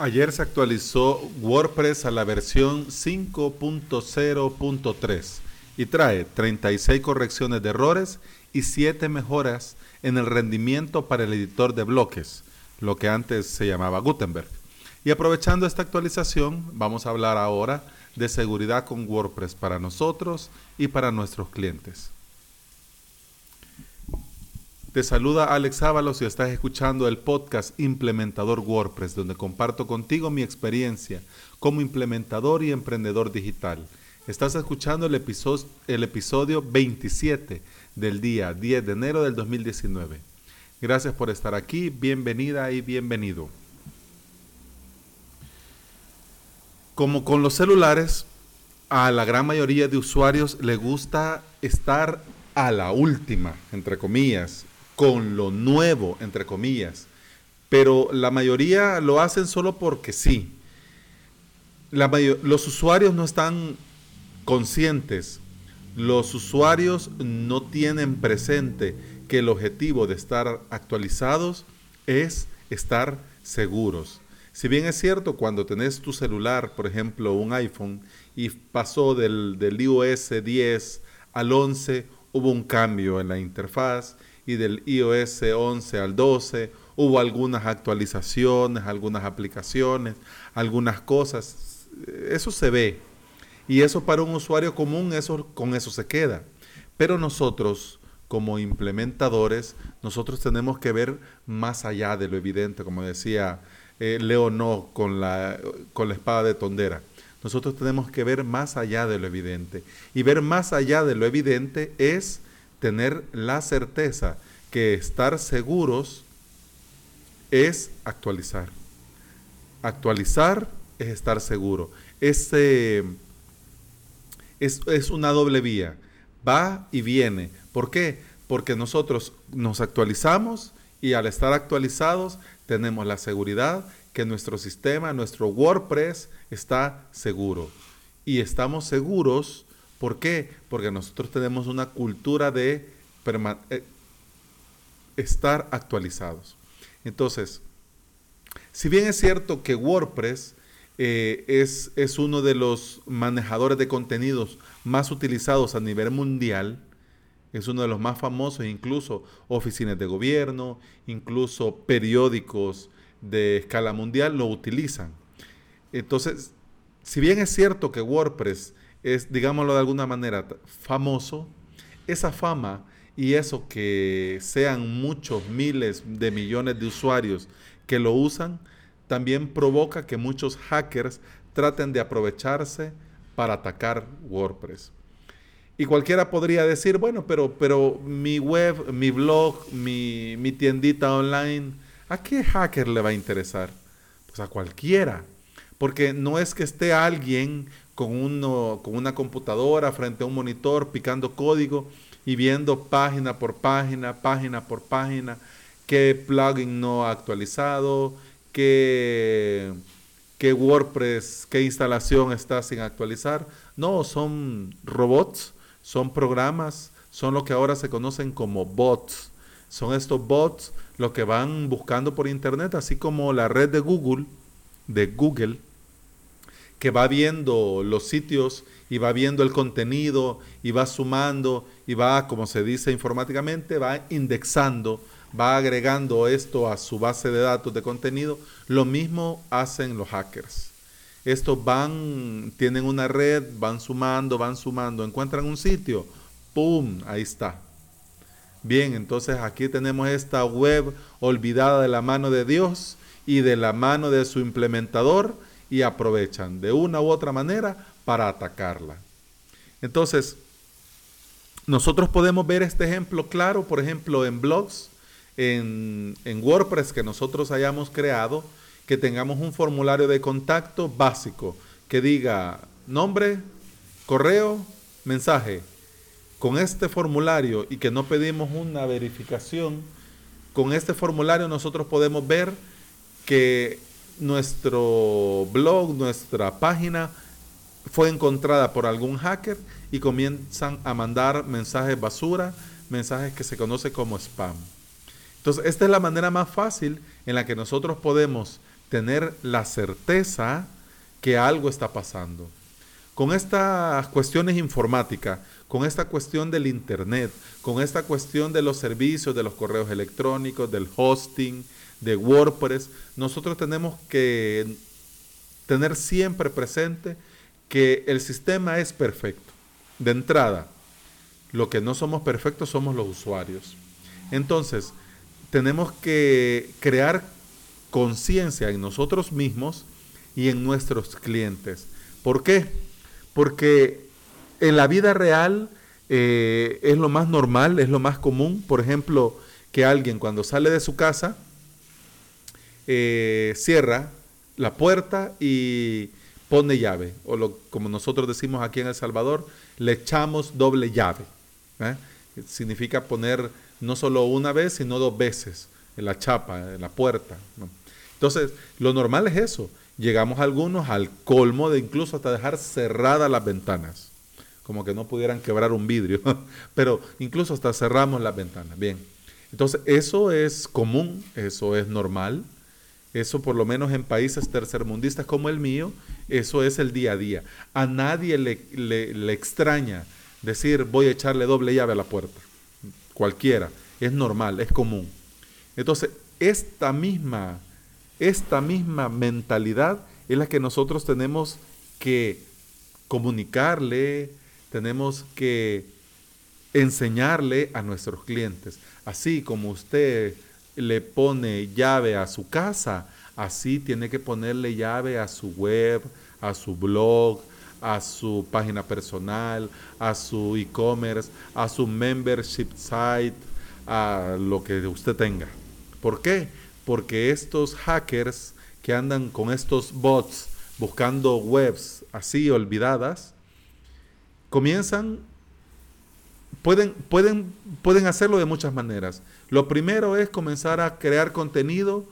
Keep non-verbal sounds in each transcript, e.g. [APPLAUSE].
Ayer se actualizó WordPress a la versión 5.0.3 y trae 36 correcciones de errores y 7 mejoras en el rendimiento para el editor de bloques, lo que antes se llamaba Gutenberg. Y aprovechando esta actualización, vamos a hablar ahora de seguridad con WordPress para nosotros y para nuestros clientes. Te saluda Alex Ábalos y estás escuchando el podcast Implementador WordPress, donde comparto contigo mi experiencia como implementador y emprendedor digital. Estás escuchando el episodio, el episodio 27 del día 10 de enero del 2019. Gracias por estar aquí, bienvenida y bienvenido. Como con los celulares, a la gran mayoría de usuarios le gusta estar a la última, entre comillas, con lo nuevo, entre comillas. Pero la mayoría lo hacen solo porque sí. los usuarios no están conscientes, los usuarios no tienen presente que el objetivo de estar actualizados es estar seguros. Si bien es cierto, cuando tenés tu celular, por ejemplo, un iPhone, y pasó del, del iOS 10 al 11, hubo un cambio en la interfaz y del iOS 11 al 12 hubo algunas actualizaciones, algunas aplicaciones, algunas cosas. Eso se ve. Y eso para un usuario común, eso, con eso se queda. Pero nosotros, como implementadores, nosotros tenemos que ver más allá de lo evidente, como decía eh, Leo No con la, con la espada de tondera. Nosotros tenemos que ver más allá de lo evidente. Y ver más allá de lo evidente es tener la certeza que estar seguros es actualizar. Actualizar es estar seguro. es, es una doble vía. Va y viene. ¿Por qué? Porque nosotros nos actualizamos y al estar actualizados tenemos la seguridad que nuestro sistema, nuestro WordPress está seguro. Y estamos seguros ¿Por qué? Porque nosotros tenemos una cultura de eh, estar actualizados. Entonces, si bien es cierto que WordPress eh, es, es, uno de los manejadores de contenidos más utilizados a nivel mundial, es uno de los más famosos, incluso oficinas de gobierno, incluso periódicos de escala mundial lo utilizan. Entonces, si bien es cierto que WordPress es, digámoslo de alguna manera, famoso, esa fama y eso que sean muchos miles de millones de usuarios que lo usan, también provoca que muchos hackers traten de aprovecharse para atacar WordPress. Y cualquiera podría decir, bueno, pero, pero mi web, mi blog, mi, mi tiendita online, ¿a qué hacker le va a interesar? Pues a cualquiera. Porque no es que esté alguien con, uno, con una computadora frente a un monitor picando código y viendo página por página, página por página, qué plugin no ha actualizado, qué, qué WordPress, qué instalación está sin actualizar. No, son robots, son programas, son lo que ahora se conocen como bots. Son estos bots los que van buscando por internet, así como la red de Google, de Google, que va viendo los sitios y va viendo el contenido y va sumando y va, como se dice informáticamente, va indexando, va agregando esto a su base de datos de contenido. Lo mismo hacen los hackers. Estos van, tienen una red, van sumando, van sumando, encuentran un sitio, ¡pum! Ahí está. Bien, entonces aquí tenemos esta web olvidada de la mano de Dios y de la mano de su implementador y aprovechan de una u otra manera para atacarla. Entonces, nosotros podemos ver este ejemplo claro, por ejemplo, en blogs, en, WordPress que nosotros hayamos creado, que tengamos un formulario de contacto básico que diga nombre, correo, mensaje. Con este formulario y que no pedimos una verificación, con este formulario nosotros podemos ver que nuestro blog, nuestra página fue encontrada por algún hacker y comienzan a mandar mensajes basura, mensajes que se conoce como spam. Entonces, esta es la manera más fácil en la que nosotros podemos tener la certeza que algo está pasando. Con estas cuestiones informáticas, con esta cuestión del Internet, con esta cuestión de los servicios, de los correos electrónicos, del hosting, de WordPress, nosotros tenemos que tener siempre presente que el sistema es perfecto. De entrada, lo que no somos perfectos somos los usuarios. Entonces, tenemos que crear conciencia en nosotros mismos y en nuestros clientes. ¿Por qué? Porque en la vida real eh, es lo más normal, es lo más común. Por ejemplo, que alguien cuando sale de su casa eh, cierra la puerta y pone llave. O lo, como nosotros decimos aquí en El Salvador, le echamos doble llave. ¿eh? Significa poner no solo una vez, sino dos veces en la chapa, en la puerta. Entonces, lo normal es eso. Llegamos algunos al colmo de incluso hasta dejar cerradas las ventanas, como que no pudieran quebrar un vidrio, [LAUGHS] pero incluso hasta cerramos las ventanas. Bien, entonces eso es común, eso es normal, eso por lo menos en países tercermundistas como el mío, eso es el día a día. A nadie le, le extraña decir voy a echarle doble llave a la puerta cualquiera, es normal, es común. Entonces, esta misma, esta misma mentalidad es la que nosotros tenemos que comunicarle, tenemos que enseñarle a nuestros clientes. Así como usted le pone llave a su casa, así tiene que ponerle llave a su web, a su blog, a su página personal, a su e-commerce, a su membership site, a lo que usted tenga. ¿Por qué? Porque estos hackers que andan con estos bots buscando webs así olvidadas, comienzan, pueden, pueden, pueden hacerlo de muchas maneras. Lo primero es comenzar a crear contenido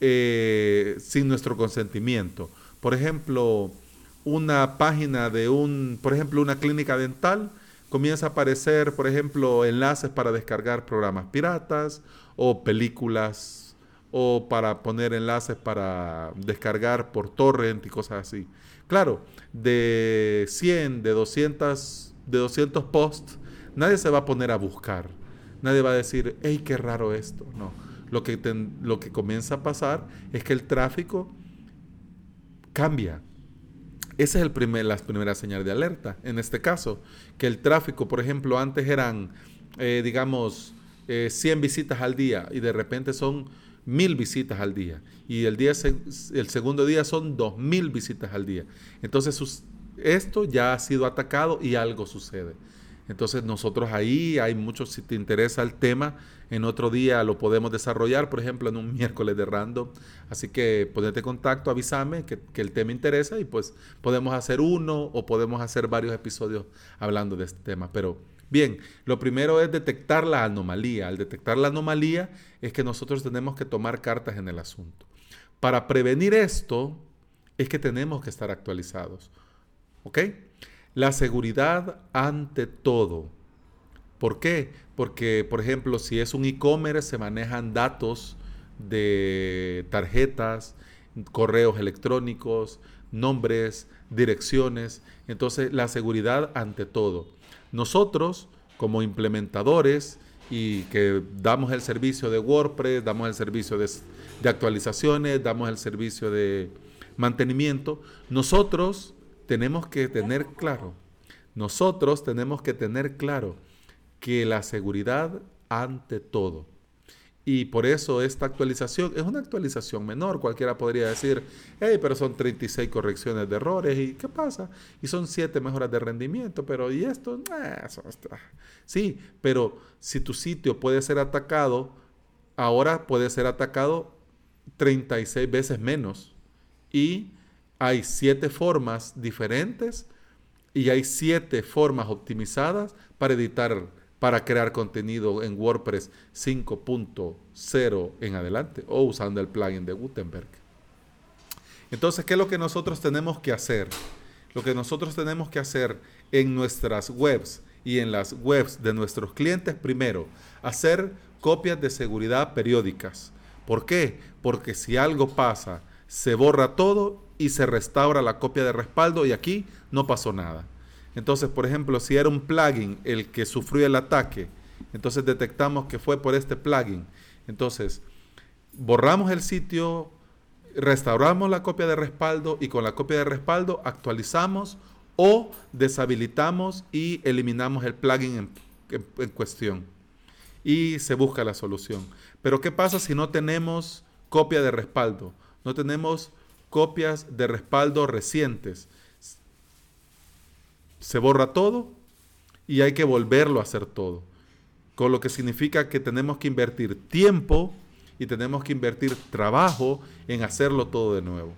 eh, sin nuestro consentimiento. Por ejemplo, una página de un, por ejemplo, una clínica dental, comienza a aparecer, por ejemplo, enlaces para descargar programas piratas o películas o para poner enlaces para descargar por torrent y cosas así. Claro, de 100, de 200, de 200 posts, nadie se va a poner a buscar. Nadie va a decir, hey, qué raro esto. No. Lo que, lo que comienza a pasar es que el tráfico cambia esa es el primer, las primeras señales de alerta. En este caso, que el tráfico, por ejemplo, antes eran, eh, digamos, 100 eh, visitas al día y de repente son mil visitas al día. Y el, día, el segundo día son dos mil visitas al día. Entonces, esto ya ha sido atacado y algo sucede. Entonces nosotros ahí hay mucho, si te interesa el tema, en otro día lo podemos desarrollar, por ejemplo, en un [LAUGHS] miércoles de random. Así que ponete contacto, avísame que, que, el tema interesa y pues podemos hacer uno o podemos hacer varios episodios hablando de este tema. Pero bien, lo primero es detectar la anomalía. Al detectar la anomalía es que nosotros tenemos que tomar cartas en el asunto. Para prevenir esto es que tenemos que estar actualizados. ¿Ok? La seguridad ante todo. ¿Por qué? Porque, por ejemplo, si es un e-commerce, se manejan datos de tarjetas, correos electrónicos, nombres, direcciones. Entonces, la seguridad ante todo. Nosotros, como implementadores y que damos el servicio de WordPress, damos el servicio de, de actualizaciones, damos el servicio de mantenimiento, nosotros tenemos que tener claro, nosotros tenemos que tener claro que la seguridad ante todo. Y por eso esta actualización es una actualización menor. Cualquiera podría decir, hey, pero son 36 correcciones de errores. ¿Y qué pasa? Y son 7 mejoras de rendimiento. Pero ¿y esto? Sí, pero si tu sitio puede ser atacado, ahora puede ser atacado 36 veces menos. Y hay siete formas diferentes y hay siete formas optimizadas para editar, para crear contenido en WordPress 5.0 en adelante o usando el plugin de Gutenberg. Entonces, ¿qué es lo que nosotros tenemos que hacer? Lo que nosotros tenemos que hacer en nuestras webs y en las webs de nuestros clientes, primero, hacer copias de seguridad periódicas. ¿Por qué? Porque si algo pasa, se borra todo y se restaura la copia de respaldo y aquí no pasó nada. Entonces, por ejemplo, si era un plugin el que sufrió el ataque, entonces detectamos que fue por este plugin. Entonces, borramos el sitio, restauramos la copia de respaldo y con la copia de respaldo actualizamos o deshabilitamos y eliminamos el plugin en, cuestión. Y se busca la solución. Pero ¿qué pasa si no tenemos copia de respaldo? No tenemos copias de respaldo recientes. Se borra todo y hay que volverlo a hacer todo. Con lo que significa que tenemos que invertir tiempo y tenemos que invertir trabajo en hacerlo todo de nuevo.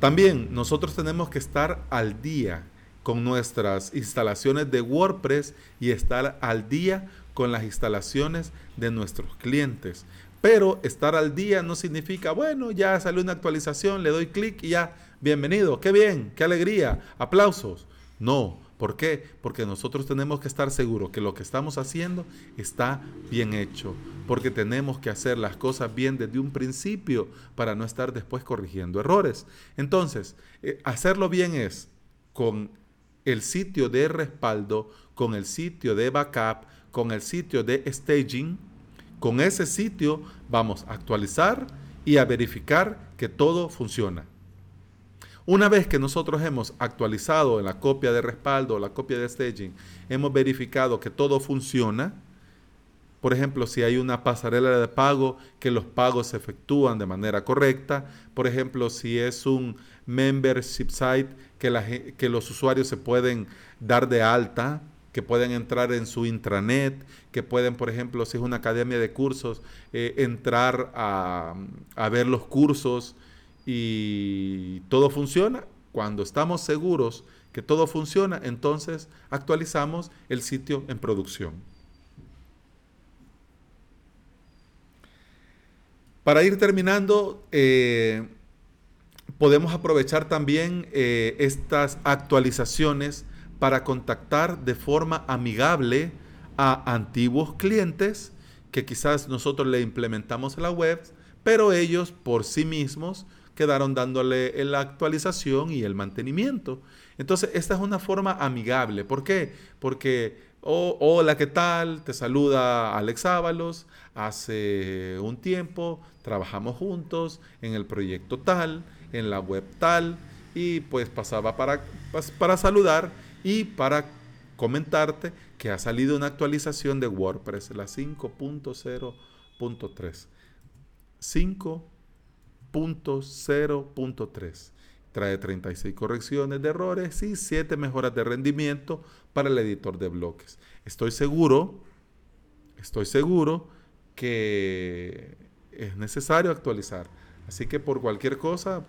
También nosotros tenemos que estar al día con nuestras instalaciones de WordPress y estar al día con las instalaciones de nuestros clientes. Pero estar al día no significa, bueno, ya salió una actualización, le doy clic y ya, bienvenido, qué bien, qué alegría, aplausos. No, ¿Por qué? Porque nosotros tenemos que estar seguros que lo que estamos haciendo está bien hecho, porque tenemos que hacer las cosas bien desde un principio para no estar después corrigiendo errores. Entonces, eh, hacerlo bien es con el sitio de respaldo, con el sitio de backup, con el sitio de staging. Con ese sitio vamos a actualizar y a verificar que todo funciona. Una vez que nosotros hemos actualizado la copia de respaldo, la copia de staging, hemos verificado que todo funciona, por ejemplo, si hay una pasarela de pago, que los pagos se efectúan de manera correcta. Por ejemplo, si es un membership site, que, que los usuarios se pueden dar de alta, que pueden entrar en su intranet, que pueden, por ejemplo, si es una academia de cursos, eh, entrar a, ver los cursos y todo funciona, cuando estamos seguros que todo funciona, entonces actualizamos el sitio en producción. Para ir terminando, eh, podemos aprovechar también eh, estas actualizaciones para contactar de forma amigable a antiguos clientes que quizás nosotros le implementamos en la web, pero ellos por sí mismos quedaron dándole la actualización y el mantenimiento. Entonces, esta es una forma amigable. ¿Por qué? Porque, oh, hola, ¿qué tal? Te saluda Alex Ábalos. Hace un tiempo trabajamos juntos en el proyecto tal, en la web tal, y pues pasaba para, para saludar y para comentarte que ha salido una actualización de WordPress, la 5.0.3. 5 0.3. Trae 36 correcciones de errores y 7 mejoras de rendimiento para el editor de bloques. Estoy seguro, estoy seguro que es necesario actualizar. Así que por cualquier cosa,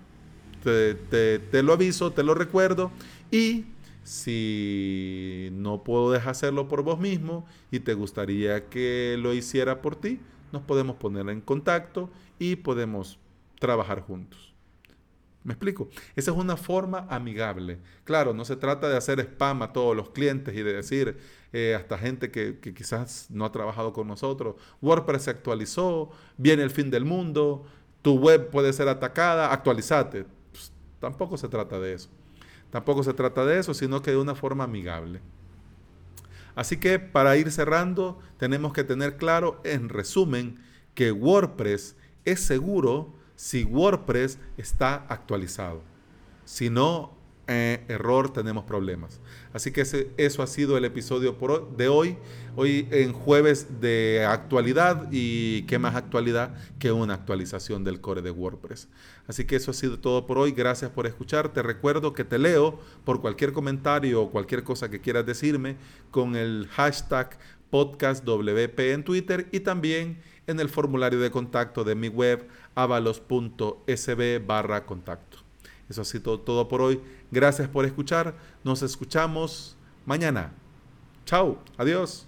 te, te, lo aviso, te lo recuerdo. Y si no puedo dejar hacerlo por vos mismo y te gustaría que lo hiciera por ti, nos podemos poner en contacto y podemos trabajar juntos. ¿Me explico? Esa es una forma amigable. Claro, no se trata de hacer spam a todos los clientes y de decir eh, hasta gente que, quizás no ha trabajado con nosotros, WordPress se actualizó, viene el fin del mundo, tu web puede ser atacada, actualizate. Pues, tampoco se trata de eso. Tampoco se trata de eso, sino que de una forma amigable. Así que para ir cerrando, tenemos que tener claro, en resumen, que WordPress es seguro si WordPress está actualizado. Si no, eh, error, tenemos problemas. Así que eso ha sido el episodio de hoy. Hoy en jueves de actualidad y qué más actualidad que una actualización del core de WordPress. Así que eso ha sido todo por hoy. Gracias por escuchar. Te recuerdo que te leo por cualquier comentario o cualquier cosa que quieras decirme con el hashtag podcastwp en Twitter y también en el formulario de contacto de mi web avalos.sb barra contacto. Eso ha sido todo por hoy. Gracias por escuchar. Nos escuchamos mañana. Chao. Adiós.